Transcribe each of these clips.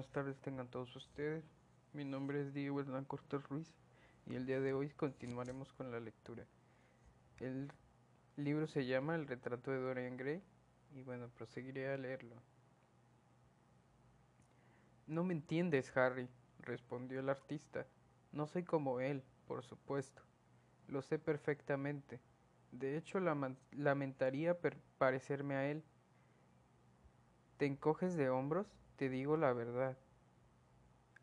buenas tardes tengan todos ustedes. Mi nombre es Diego Hernán Cortés Ruiz y el día de hoy continuaremos con la lectura. El libro se llama El retrato de Dorian Gray y bueno, proseguiré a leerlo. No me entiendes, Harry, respondió el artista. No soy como él, por supuesto. Lo sé perfectamente. De hecho, lamentaría parecerme a él. ¿Te encoges de hombros? Te digo la verdad.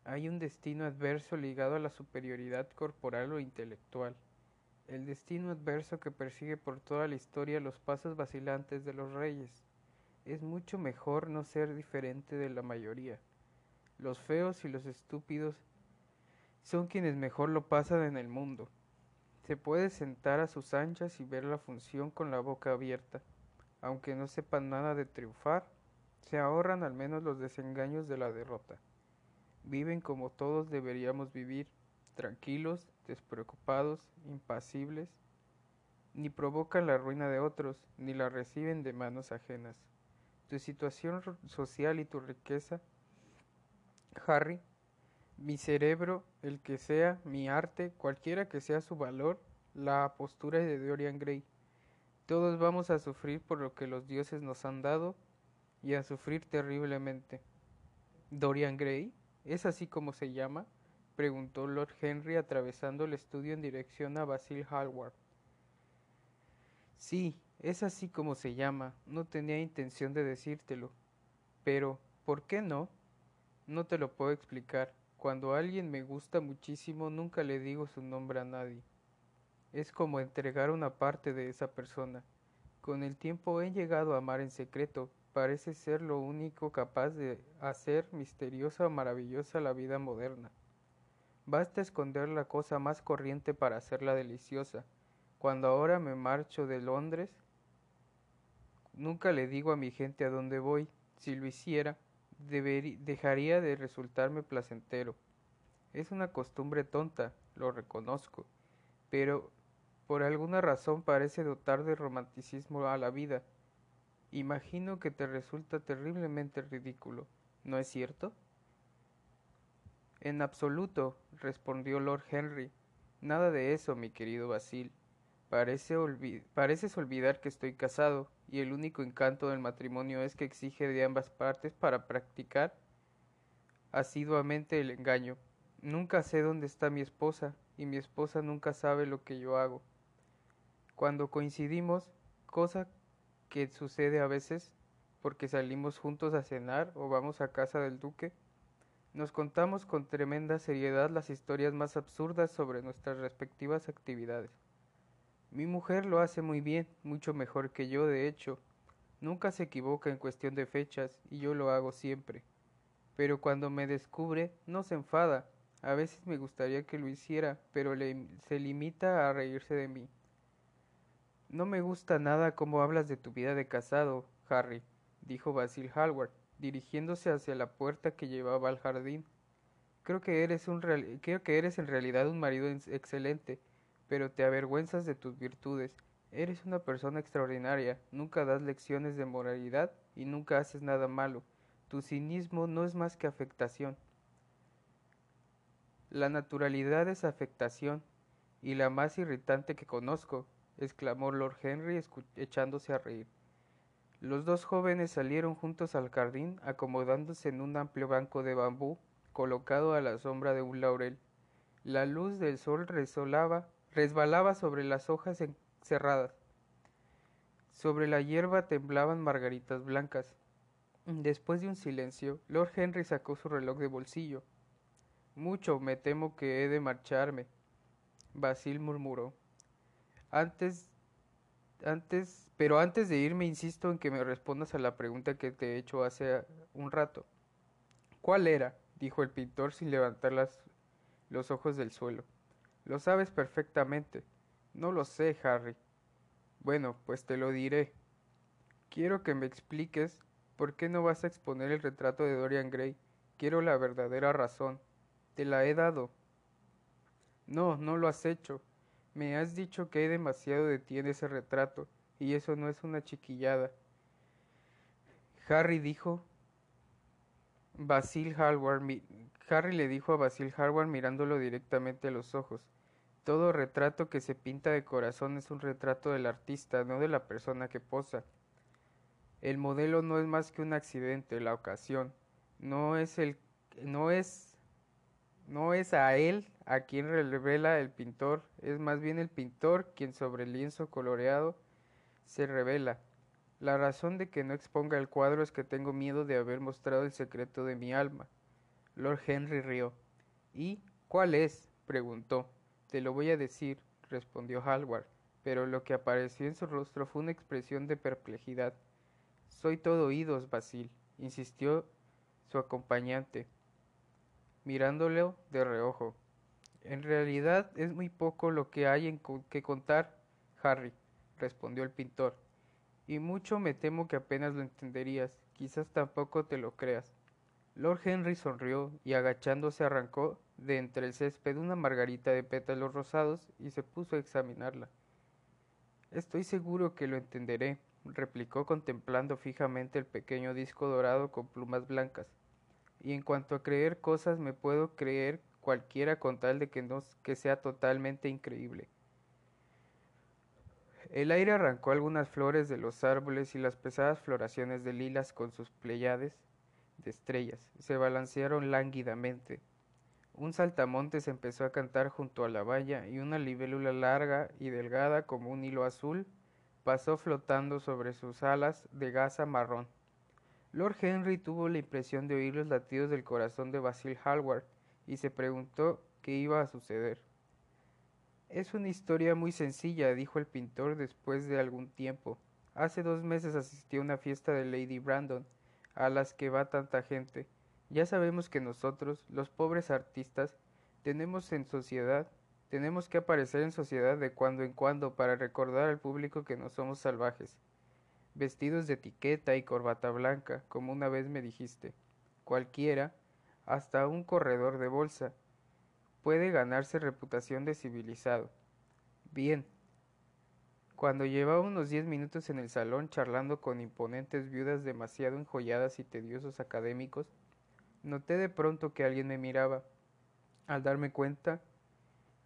Hay un destino adverso ligado a la superioridad corporal o intelectual. El destino adverso que persigue por toda la historia los pasos vacilantes de los reyes. Es mucho mejor no ser diferente de la mayoría. Los feos y los estúpidos son quienes mejor lo pasan en el mundo. Se puede sentar a sus anchas y ver la función con la boca abierta, aunque no sepan nada de triunfar, se ahorran al menos los desengaños de la derrota. Viven como todos deberíamos vivir, tranquilos, despreocupados, impasibles, ni provocan la ruina de otros, ni la reciben de manos ajenas. Tu situación social y tu riqueza Harry, mi cerebro, el que sea, mi arte, cualquiera que sea su valor, la postura de Dorian Gray. Todos vamos a sufrir por lo que los dioses nos han dado y a sufrir terriblemente. ¿Dorian Gray? ¿Es así como se llama? preguntó Lord Henry atravesando el estudio en dirección a Basil Hallward. Sí, es así como se llama. No tenía intención de decírtelo. Pero, ¿por qué no? No te lo puedo explicar. Cuando alguien me gusta muchísimo nunca le digo su nombre a nadie. Es como entregar una parte de esa persona. Con el tiempo he llegado a amar en secreto. Parece ser lo único capaz de hacer misteriosa o maravillosa la vida moderna. Basta esconder la cosa más corriente para hacerla deliciosa. Cuando ahora me marcho de Londres, nunca le digo a mi gente a dónde voy. Si lo hiciera, dejaría de resultarme placentero. Es una costumbre tonta, lo reconozco, pero por alguna razón parece dotar de romanticismo a la vida. Imagino que te resulta terriblemente ridículo, ¿no es cierto? En absoluto, respondió Lord Henry. Nada de eso, mi querido Basil. Parece pareces olvidar que estoy casado, y el único encanto del matrimonio es que exige de ambas partes para practicar asiduamente el engaño. Nunca sé dónde está mi esposa, y mi esposa nunca sabe lo que yo hago. Cuando coincidimos, cosa que sucede a veces, porque salimos juntos a cenar o vamos a casa del duque, nos contamos con tremenda seriedad las historias más absurdas sobre nuestras respectivas actividades. Mi mujer lo hace muy bien, mucho mejor que yo, de hecho. Nunca se equivoca en cuestión de fechas, y yo lo hago siempre. Pero cuando me descubre, no se enfada. A veces me gustaría que lo hiciera, pero se limita a reírse de mí. No me gusta nada cómo hablas de tu vida de casado, Harry, dijo Basil Hallward, dirigiéndose hacia la puerta que llevaba al jardín. Creo que eres, un creo que eres en realidad un marido excelente, pero te avergüenzas de tus virtudes. Eres una persona extraordinaria, nunca das lecciones de moralidad y nunca haces nada malo. Tu cinismo no es más que afectación. La naturalidad es afectación, y la más irritante que conozco, exclamó Lord Henry echándose a reír. Los dos jóvenes salieron juntos al jardín, acomodándose en un amplio banco de bambú colocado a la sombra de un laurel. La luz del sol resolaba resbalaba sobre las hojas encerradas. Sobre la hierba temblaban margaritas blancas. Después de un silencio, Lord Henry sacó su reloj de bolsillo. Mucho me temo que he de marcharme. Basil murmuró. Antes antes, pero antes de irme insisto en que me respondas a la pregunta que te he hecho hace un rato. ¿Cuál era? dijo el pintor sin levantar los ojos del suelo. Lo sabes perfectamente. No lo sé, Harry. Bueno, pues te lo diré. Quiero que me expliques por qué no vas a exponer el retrato de Dorian Gray. Quiero la verdadera razón. Te la he dado. No, no lo has hecho. Me has dicho que hay demasiado de ti en ese retrato, y eso no es una chiquillada. Harry dijo Basil Harry le dijo a Basil Hallward mirándolo directamente a los ojos. Todo retrato que se pinta de corazón es un retrato del artista, no de la persona que posa. El modelo no es más que un accidente, la ocasión. No es el no es no es a él a quien revela el pintor, es más bien el pintor quien sobre el lienzo coloreado se revela. La razón de que no exponga el cuadro es que tengo miedo de haber mostrado el secreto de mi alma. Lord Henry rió. ¿Y cuál es? preguntó. Te lo voy a decir, respondió Hallward, pero lo que apareció en su rostro fue una expresión de perplejidad. Soy todo oídos, Basil, insistió su acompañante, mirándolo de reojo. En realidad es muy poco lo que hay en que contar, Harry, respondió el pintor, y mucho me temo que apenas lo entenderías, quizás tampoco te lo creas. Lord Henry sonrió y agachándose arrancó de entre el césped una margarita de pétalos rosados y se puso a examinarla. Estoy seguro que lo entenderé, replicó contemplando fijamente el pequeño disco dorado con plumas blancas. Y en cuanto a creer cosas me puedo creer cualquiera con tal de que no que sea totalmente increíble. El aire arrancó algunas flores de los árboles y las pesadas floraciones de lilas con sus pleyades de estrellas se balancearon lánguidamente un saltamontes empezó a cantar junto a la valla y una libélula larga y delgada como un hilo azul pasó flotando sobre sus alas de gasa marrón. Lord Henry tuvo la impresión de oír los latidos del corazón de Basil Hallward y se preguntó qué iba a suceder. Es una historia muy sencilla, dijo el pintor después de algún tiempo. Hace dos meses asistí a una fiesta de Lady Brandon, a las que va tanta gente. Ya sabemos que nosotros, los pobres artistas, tenemos en sociedad, tenemos que aparecer en sociedad de cuando en cuando para recordar al público que no somos salvajes, vestidos de etiqueta y corbata blanca, como una vez me dijiste. Cualquiera, hasta un corredor de bolsa, puede ganarse reputación de civilizado. Bien. Cuando llevaba unos diez minutos en el salón charlando con imponentes viudas demasiado enjolladas y tediosos académicos, Noté de pronto que alguien me miraba. Al darme cuenta,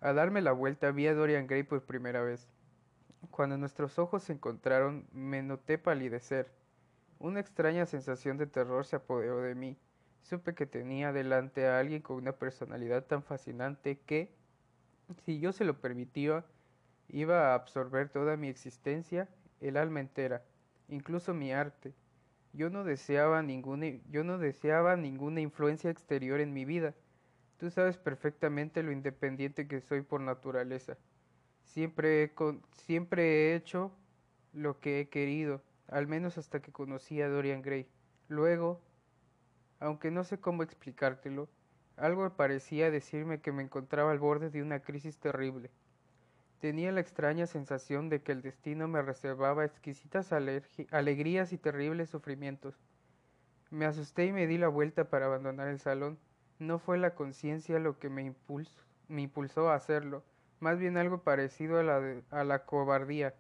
al darme la vuelta vi a Dorian Gray por primera vez. Cuando nuestros ojos se encontraron, me noté palidecer. Una extraña sensación de terror se apoderó de mí. Supe que tenía delante a alguien con una personalidad tan fascinante que, si yo se lo permitía, iba a absorber toda mi existencia, el alma entera, incluso mi arte, yo no deseaba ninguna, yo no deseaba ninguna influencia exterior en mi vida. Tú sabes perfectamente lo independiente que soy por naturaleza. Siempre he, siempre he hecho lo que he querido, al menos hasta que conocí a Dorian Gray. Luego, aunque no sé cómo explicártelo, algo parecía decirme que me encontraba al borde de una crisis terrible. Tenía la extraña sensación de que el destino me reservaba exquisitas alegrías y terribles sufrimientos. Me asusté y me di la vuelta para abandonar el salón. No fue la conciencia lo que me, impulsó a hacerlo, más bien algo parecido a la, a la cobardía.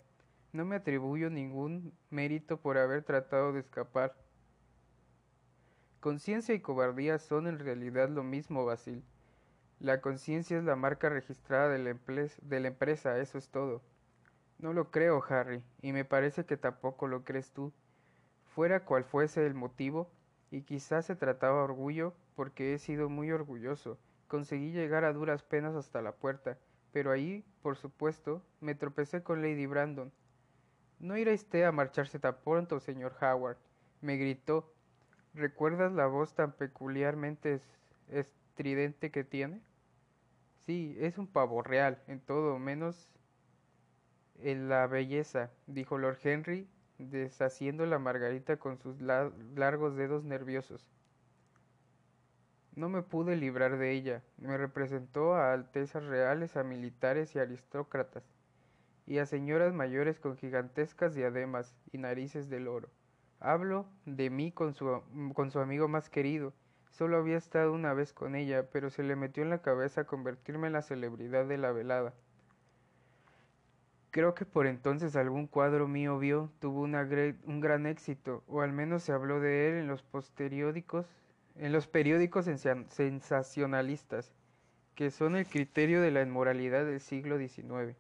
No me atribuyo ningún mérito por haber tratado de escapar. Conciencia y cobardía son en realidad lo mismo, Basil. La conciencia es la marca registrada de la, de empresa, eso es todo. No lo creo, Harry, y me parece que tampoco lo crees tú. Fuera cual fuese el motivo, y quizás se trataba orgullo, porque he sido muy orgulloso, conseguí llegar a duras penas hasta la puerta, pero ahí, por supuesto, me tropecé con Lady Brandon. No irá usted a marcharse tan pronto, señor Howard, me gritó. ¿Recuerdas la voz tan peculiarmente estridente que tiene? Sí, es un pavo real, en todo menos en la belleza, dijo Lord Henry, deshaciendo la margarita con sus largos dedos nerviosos. No me pude librar de ella. Me representó a altezas reales, a militares y aristócratas, y a señoras mayores con gigantescas diademas y narices de oro. Hablo de mí con su, con su amigo más querido, Solo había estado una vez con ella, pero se le metió en la cabeza convertirme en la celebridad de la velada. Creo que por entonces algún cuadro mío vio, tuvo un gran éxito, o al menos se habló de él en los posteriódicos, en los periódicos sensacionalistas, que son el criterio de la inmoralidad del siglo XIX.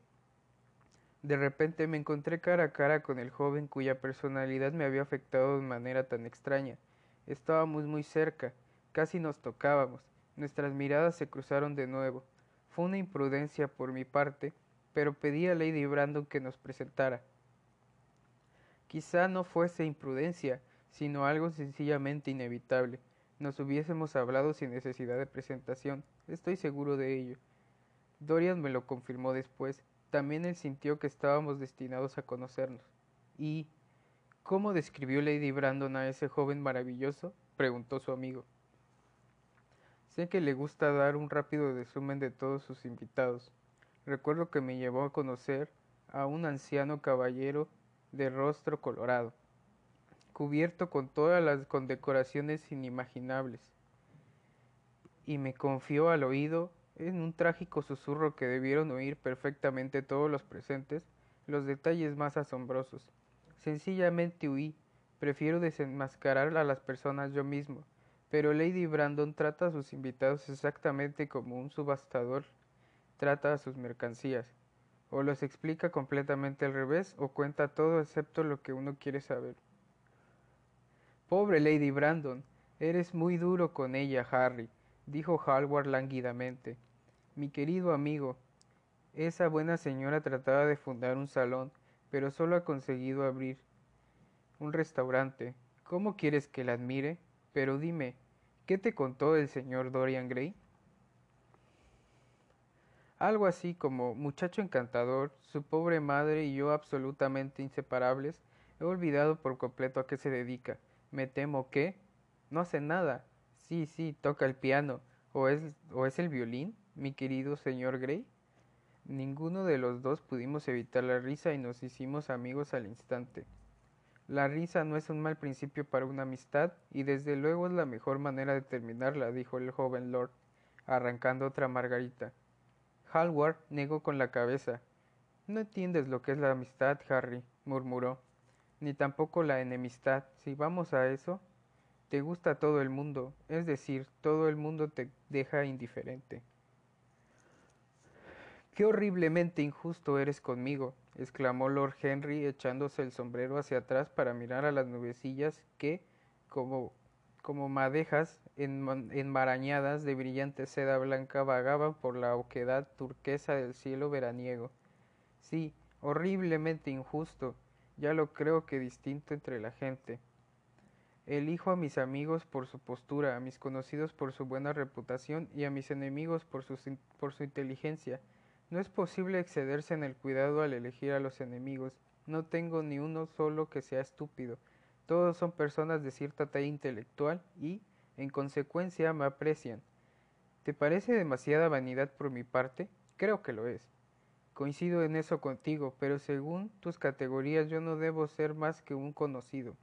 De repente me encontré cara a cara con el joven cuya personalidad me había afectado de manera tan extraña. Estábamos muy cerca, casi nos tocábamos, nuestras miradas se cruzaron de nuevo. Fue una imprudencia por mi parte, pero pedí a Lady Brandon que nos presentara. Quizá no fuese imprudencia, sino algo sencillamente inevitable. Nos hubiésemos hablado sin necesidad de presentación, estoy seguro de ello. Dorian me lo confirmó después. También él sintió que estábamos destinados a conocernos. ¿Y cómo describió Lady Brandon a ese joven maravilloso? preguntó su amigo. Sé que le gusta dar un rápido resumen de todos sus invitados. Recuerdo que me llevó a conocer a un anciano caballero de rostro colorado, cubierto con todas las condecoraciones inimaginables, y me confió al oído, en un trágico susurro que debieron oír perfectamente todos los presentes, los detalles más asombrosos. Sencillamente huí, prefiero desenmascarar a las personas yo mismo, pero Lady Brandon trata a sus invitados exactamente como un subastador trata a sus mercancías o los explica completamente al revés o cuenta todo excepto lo que uno quiere saber. Pobre Lady Brandon, eres muy duro con ella, Harry, dijo Hallward lánguidamente. Mi querido amigo, esa buena señora trataba de fundar un salón, pero solo ha conseguido abrir un restaurante. ¿Cómo quieres que la admire? Pero dime, ¿qué te contó el señor Dorian Gray? Algo así como muchacho encantador, su pobre madre y yo absolutamente inseparables, he olvidado por completo a qué se dedica. Me temo que... No hace nada. Sí, sí, toca el piano. ¿O es, o es el violín, mi querido señor Gray? Ninguno de los dos pudimos evitar la risa y nos hicimos amigos al instante. La risa no es un mal principio para una amistad, y desde luego es la mejor manera de terminarla, dijo el joven lord, arrancando otra margarita. Hallward negó con la cabeza. No entiendes lo que es la amistad, Harry, murmuró. Ni tampoco la enemistad. Si vamos a eso, te gusta todo el mundo, es decir, todo el mundo te deja indiferente. Qué horriblemente injusto eres conmigo, exclamó Lord Henry echándose el sombrero hacia atrás para mirar a las nubecillas que, como como madejas enmarañadas de brillante seda blanca vagaban por la oquedad turquesa del cielo veraniego. Sí, horriblemente injusto, ya lo creo que distinto entre la gente. Elijo a mis amigos por su postura, a mis conocidos por su buena reputación y a mis enemigos por su, por su inteligencia. No es posible excederse en el cuidado al elegir a los enemigos. No tengo ni uno solo que sea estúpido. Todos son personas de cierta talla intelectual y, en consecuencia, me aprecian. ¿Te parece demasiada vanidad por mi parte? Creo que lo es. Coincido en eso contigo, pero según tus categorías yo no debo ser más que un conocido.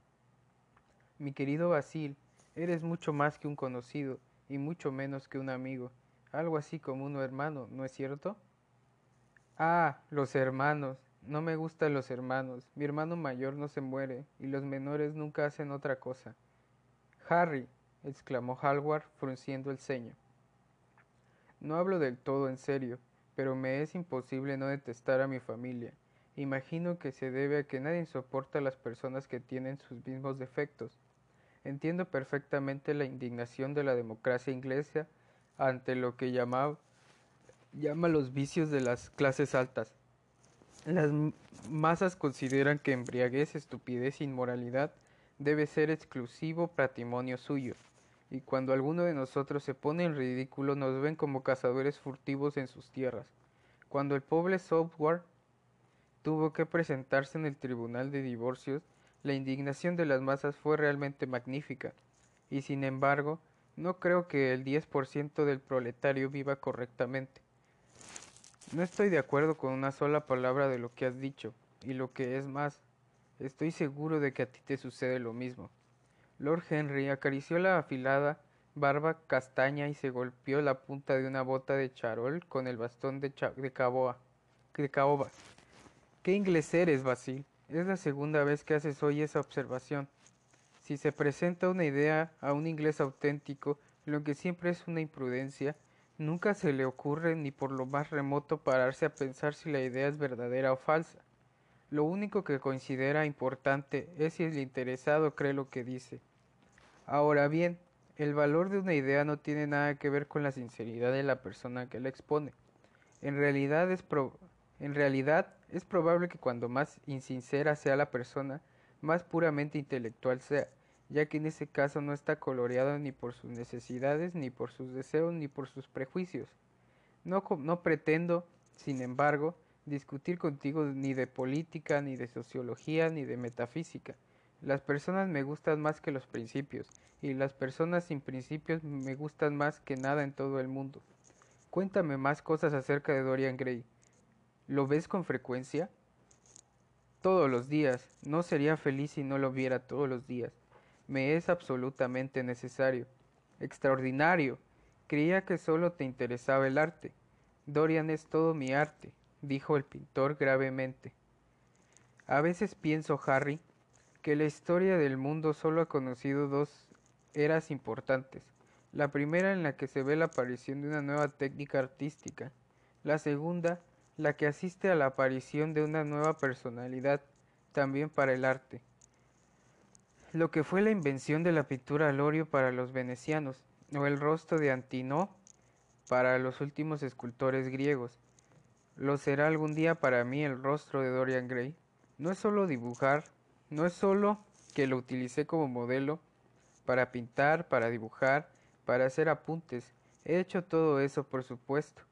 Mi querido Basil, eres mucho más que un conocido y mucho menos que un amigo, algo así como un hermano, ¿no es cierto? Ah, los hermanos. No me gustan los hermanos. Mi hermano mayor no se muere y los menores nunca hacen otra cosa. Harry, exclamó Hallward frunciendo el ceño. No hablo del todo en serio, pero me es imposible no detestar a mi familia. Imagino que se debe a que nadie soporta a las personas que tienen sus mismos defectos. Entiendo perfectamente la indignación de la democracia inglesa ante lo que llama, llama los vicios de las clases altas. Las masas consideran que embriaguez, estupidez e inmoralidad debe ser exclusivo patrimonio suyo, y cuando alguno de nosotros se pone en ridículo nos ven como cazadores furtivos en sus tierras. Cuando el pobre Southward tuvo que presentarse en el tribunal de divorcios, la indignación de las masas fue realmente magnífica, y sin embargo, no creo que el 10% del proletario viva correctamente. No estoy de acuerdo con una sola palabra de lo que has dicho, y lo que es más, estoy seguro de que a ti te sucede lo mismo. Lord Henry acarició la afilada barba castaña y se golpeó la punta de una bota de charol con el bastón de, de, caboa, de caoba. ¿Qué inglés eres, Basil? Es la segunda vez que haces hoy esa observación. Si se presenta una idea a un inglés auténtico, lo que siempre es una imprudencia, nunca se le ocurre ni por lo más remoto pararse a pensar si la idea es verdadera o falsa. Lo único que considera importante es si el interesado cree lo que dice. Ahora bien, el valor de una idea no tiene nada que ver con la sinceridad de la persona que la expone. En realidad es, en realidad es probable que cuando más insincera sea la persona, más puramente intelectual sea, ya que en ese caso no está coloreado ni por sus necesidades, ni por sus deseos, ni por sus prejuicios. No, no pretendo, sin embargo, discutir contigo ni de política, ni de sociología, ni de metafísica. Las personas me gustan más que los principios, y las personas sin principios me gustan más que nada en todo el mundo. Cuéntame más cosas acerca de Dorian Gray. ¿Lo ves con frecuencia? Todos los días. No sería feliz si no lo viera todos los días. Me es absolutamente necesario. Extraordinario. Creía que solo te interesaba el arte. Dorian es todo mi arte, dijo el pintor gravemente. A veces pienso, Harry, que la historia del mundo solo ha conocido dos eras importantes. La primera en la que se ve la aparición de una nueva técnica artística. La segunda, la que asiste a la aparición de una nueva personalidad, también para el arte. Lo que fue la invención de la pintura al óleo para los venecianos, o el rostro de Antinó para los últimos escultores griegos. Lo será algún día para mí el rostro de Dorian Gray. No es solo dibujar, no es solo que lo utilicé como modelo para pintar, para dibujar, para hacer apuntes. He hecho todo eso, por supuesto.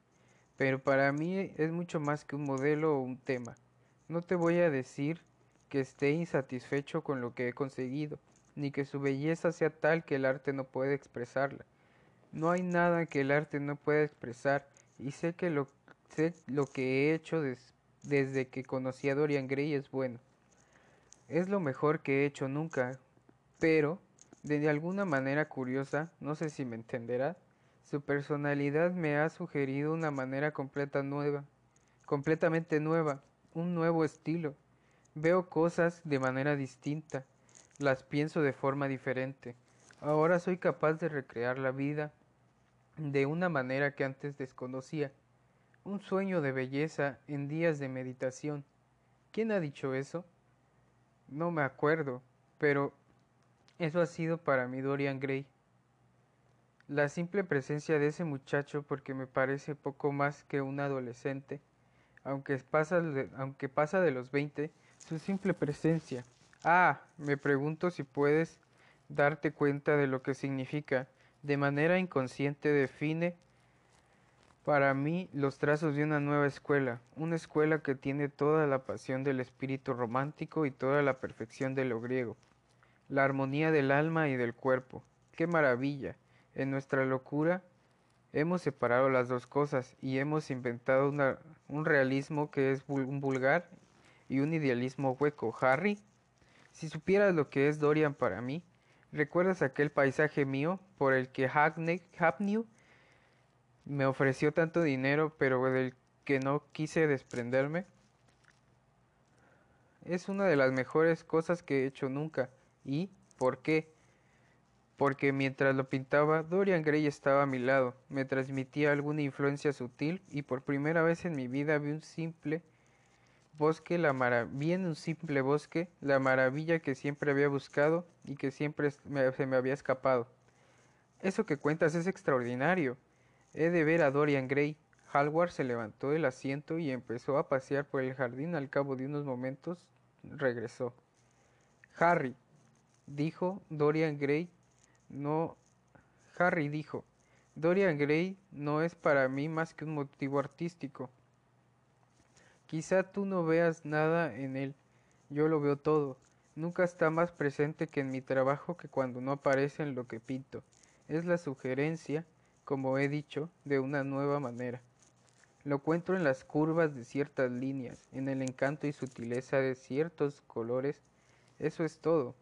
Pero para mí es mucho más que un modelo o un tema. No te voy a decir que esté insatisfecho con lo que he conseguido, ni que su belleza sea tal que el arte no puede expresarla. No hay nada que el arte no pueda expresar, y sé que lo, sé lo que he hecho desde que conocí a Dorian Gray es bueno. Es lo mejor que he hecho nunca, pero, de alguna manera curiosa, no sé si me entenderá, su personalidad me ha sugerido una manera completa nueva, completamente nueva, un nuevo estilo. Veo cosas de manera distinta, las pienso de forma diferente. Ahora soy capaz de recrear la vida de una manera que antes desconocía. Un sueño de belleza en días de meditación. ¿Quién ha dicho eso? No me acuerdo, pero eso ha sido para mí Dorian Gray. La simple presencia de ese muchacho, porque me parece poco más que un adolescente, aunque pasa aunque pasa de los 20, su simple presencia. Ah, me pregunto si puedes darte cuenta de lo que significa. De manera inconsciente define para mí los trazos de una nueva escuela, una escuela que tiene toda la pasión del espíritu romántico y toda la perfección de lo griego, la armonía del alma y del cuerpo. ¡Qué maravilla! En nuestra locura hemos separado las dos cosas y hemos inventado un realismo que es un vulgar y un idealismo hueco. Harry, si supieras lo que es Dorian para mí, ¿recuerdas aquel paisaje mío por el que Hackney, me ofreció tanto dinero, pero del que no quise desprenderme. Es una de las mejores cosas que he hecho nunca. ¿Y por qué? Porque mientras lo pintaba, Dorian Gray estaba a mi lado, me transmitía alguna influencia sutil y por primera vez en mi vida vi un simple bosque, la vi en un simple bosque la maravilla que siempre había buscado y que siempre se me había escapado. Eso que cuentas es extraordinario, He de ver a Dorian Gray. Hallward se levantó del asiento y empezó a pasear por el jardín. Al cabo de unos momentos regresó. Harry, dijo Dorian Gray, no. Harry dijo, Dorian Gray no es para mí más que un motivo artístico. Quizá tú no veas nada en él, yo lo veo todo. Nunca está más presente que en mi trabajo que cuando no aparece en lo que pinto. Es la sugerencia como he dicho, de una nueva manera. Lo encuentro en las curvas de ciertas líneas, en el encanto y sutileza de ciertos colores. Eso es todo.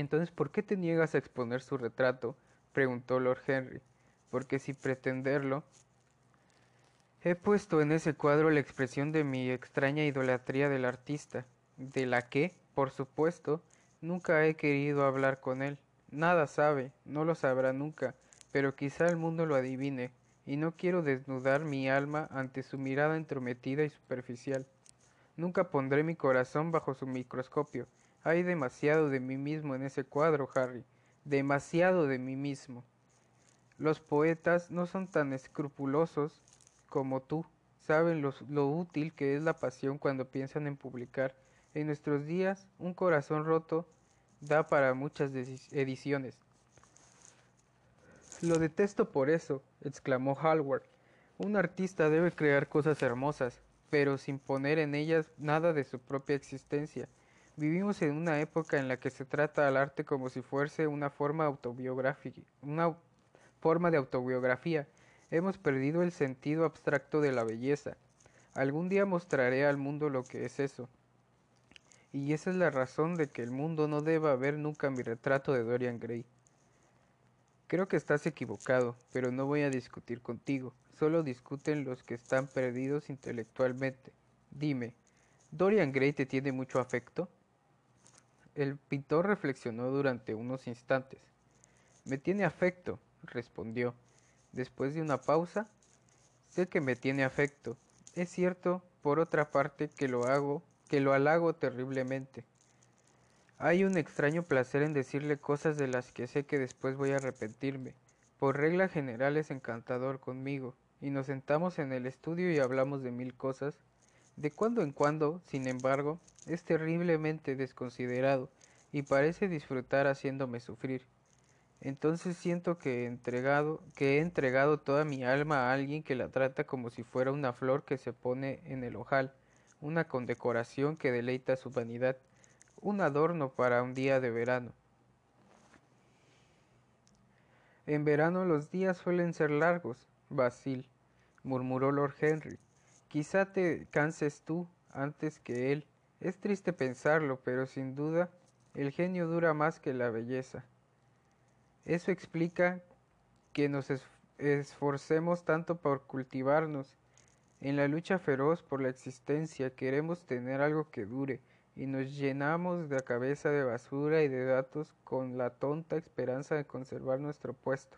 Entonces, ¿por qué te niegas a exponer su retrato? preguntó Lord Henry. Porque si pretenderlo, he puesto en ese cuadro la expresión de mi extraña idolatría del artista, de la que, por supuesto, Nunca he querido hablar con él. Nada sabe, no lo sabrá nunca, pero quizá el mundo lo adivine, y no quiero desnudar mi alma ante su mirada entrometida y superficial. Nunca pondré mi corazón bajo su microscopio. Hay demasiado de mí mismo en ese cuadro, Harry, demasiado de mí mismo. Los poetas no son tan escrupulosos como tú, saben lo, útil que es la pasión cuando piensan en publicar. En nuestros días, un corazón roto da para muchas ediciones. Lo detesto por eso, exclamó Hallward. Un artista debe crear cosas hermosas, pero sin poner en ellas nada de su propia existencia. Vivimos en una época en la que se trata al arte como si fuese una forma autobiográfica, una forma de autobiografía. Hemos perdido el sentido abstracto de la belleza. Algún día mostraré al mundo lo que es eso. Y esa es la razón de que el mundo no deba ver nunca mi retrato de Dorian Gray. Creo que estás equivocado, pero no voy a discutir contigo. Solo discuten los que están perdidos intelectualmente. Dime, ¿Dorian Gray te tiene mucho afecto? El pintor reflexionó durante unos instantes. Me tiene afecto, respondió. Después de una pausa, sé que me tiene afecto. Es cierto, por otra parte, que lo hago, que lo halago terriblemente. Hay un extraño placer en decirle cosas de las que sé que después voy a arrepentirme. Por regla general es encantador conmigo, y nos sentamos en el estudio y hablamos de mil cosas. De cuando en cuando, sin embargo, es terriblemente desconsiderado y parece disfrutar haciéndome sufrir. Entonces siento que he entregado, que he entregado toda mi alma a alguien que la trata como si fuera una flor que se pone en el ojal, una condecoración que deleita su vanidad un adorno para un día de verano. En verano los días suelen ser largos, Basil, murmuró Lord Henry. Quizá te canses tú antes que él. Es triste pensarlo, pero sin duda el genio dura más que la belleza. Eso explica que nos esforcemos tanto por cultivarnos. En la lucha feroz por la existencia queremos tener algo que dure, y nos llenamos de la cabeza de basura y de datos con la tonta esperanza de conservar nuestro puesto.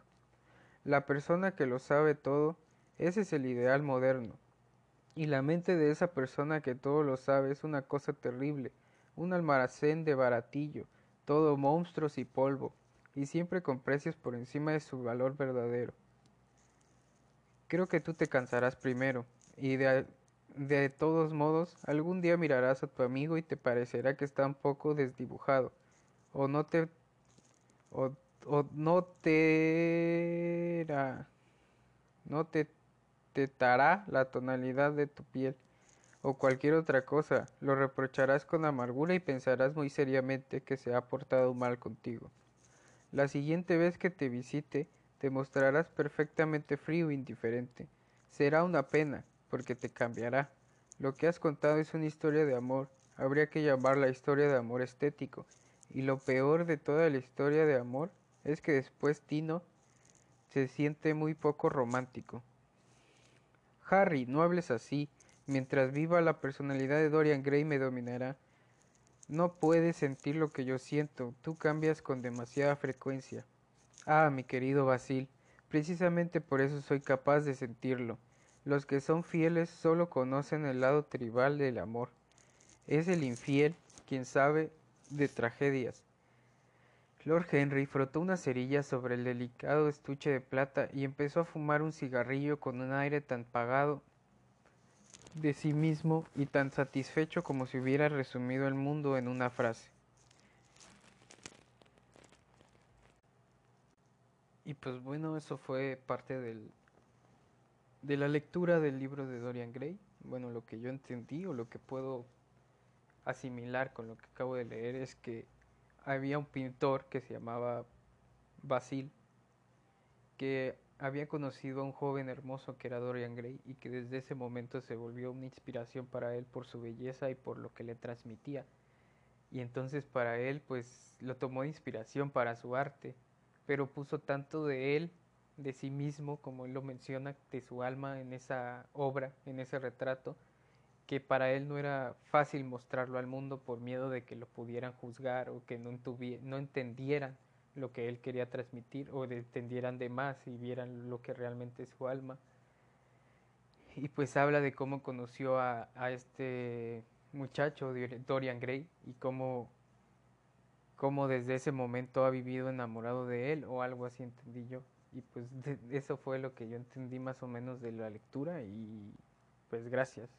La persona que lo sabe todo, ese es el ideal moderno. Y la mente de esa persona que todo lo sabe es una cosa terrible, un almacén de baratillo, todo monstruos y polvo, y siempre con precios por encima de su valor verdadero. Creo que tú te cansarás primero, y de de todos modos, algún día mirarás a tu amigo y te parecerá que está un poco desdibujado, o no te o, no te no te tetará la tonalidad de tu piel o cualquier otra cosa, lo reprocharás con amargura y pensarás muy seriamente que se ha portado mal contigo. La siguiente vez que te visite, te mostrarás perfectamente frío e indiferente. Será una pena, porque te cambiará. Lo que has contado es una historia de amor, habría que llamarla historia de amor estético, y lo peor de toda la historia de amor es que después Tino se siente muy poco romántico. Harry, no hables así. Mientras viva la personalidad de Dorian Gray me dominará. No puedes sentir lo que yo siento, tú cambias con demasiada frecuencia. Ah, mi querido Basil, precisamente por eso soy capaz de sentirlo. Los que son fieles solo conocen el lado tribal del amor. Es el infiel quien sabe de tragedias. Lord Henry frotó una cerilla sobre el delicado estuche de plata y empezó a fumar un cigarrillo con un aire tan pagado de sí mismo y tan satisfecho como si hubiera resumido el mundo en una frase. Y pues bueno, eso fue parte del de la lectura del libro de Dorian Gray, bueno, lo que yo entendí o lo que puedo asimilar con lo que acabo de leer es que había un pintor que se llamaba Basil, que había conocido a un joven hermoso que era Dorian Gray y que desde ese momento se volvió una inspiración para él por su belleza y por lo que le transmitía. Y entonces para él pues lo tomó de inspiración para su arte, pero puso tanto de él de sí mismo, como él lo menciona, de su alma en esa obra, en ese retrato, que para él no era fácil mostrarlo al mundo por miedo de que lo pudieran juzgar o que no, no entendieran lo que él quería transmitir o entendieran de más y vieran lo que realmente es su alma. Y pues habla de cómo conoció a, este muchacho, Dorian Gray, y cómo, cómo desde ese momento ha vivido enamorado de él o algo así entendí yo. Y pues eso fue lo que yo entendí más o menos de la lectura y pues gracias.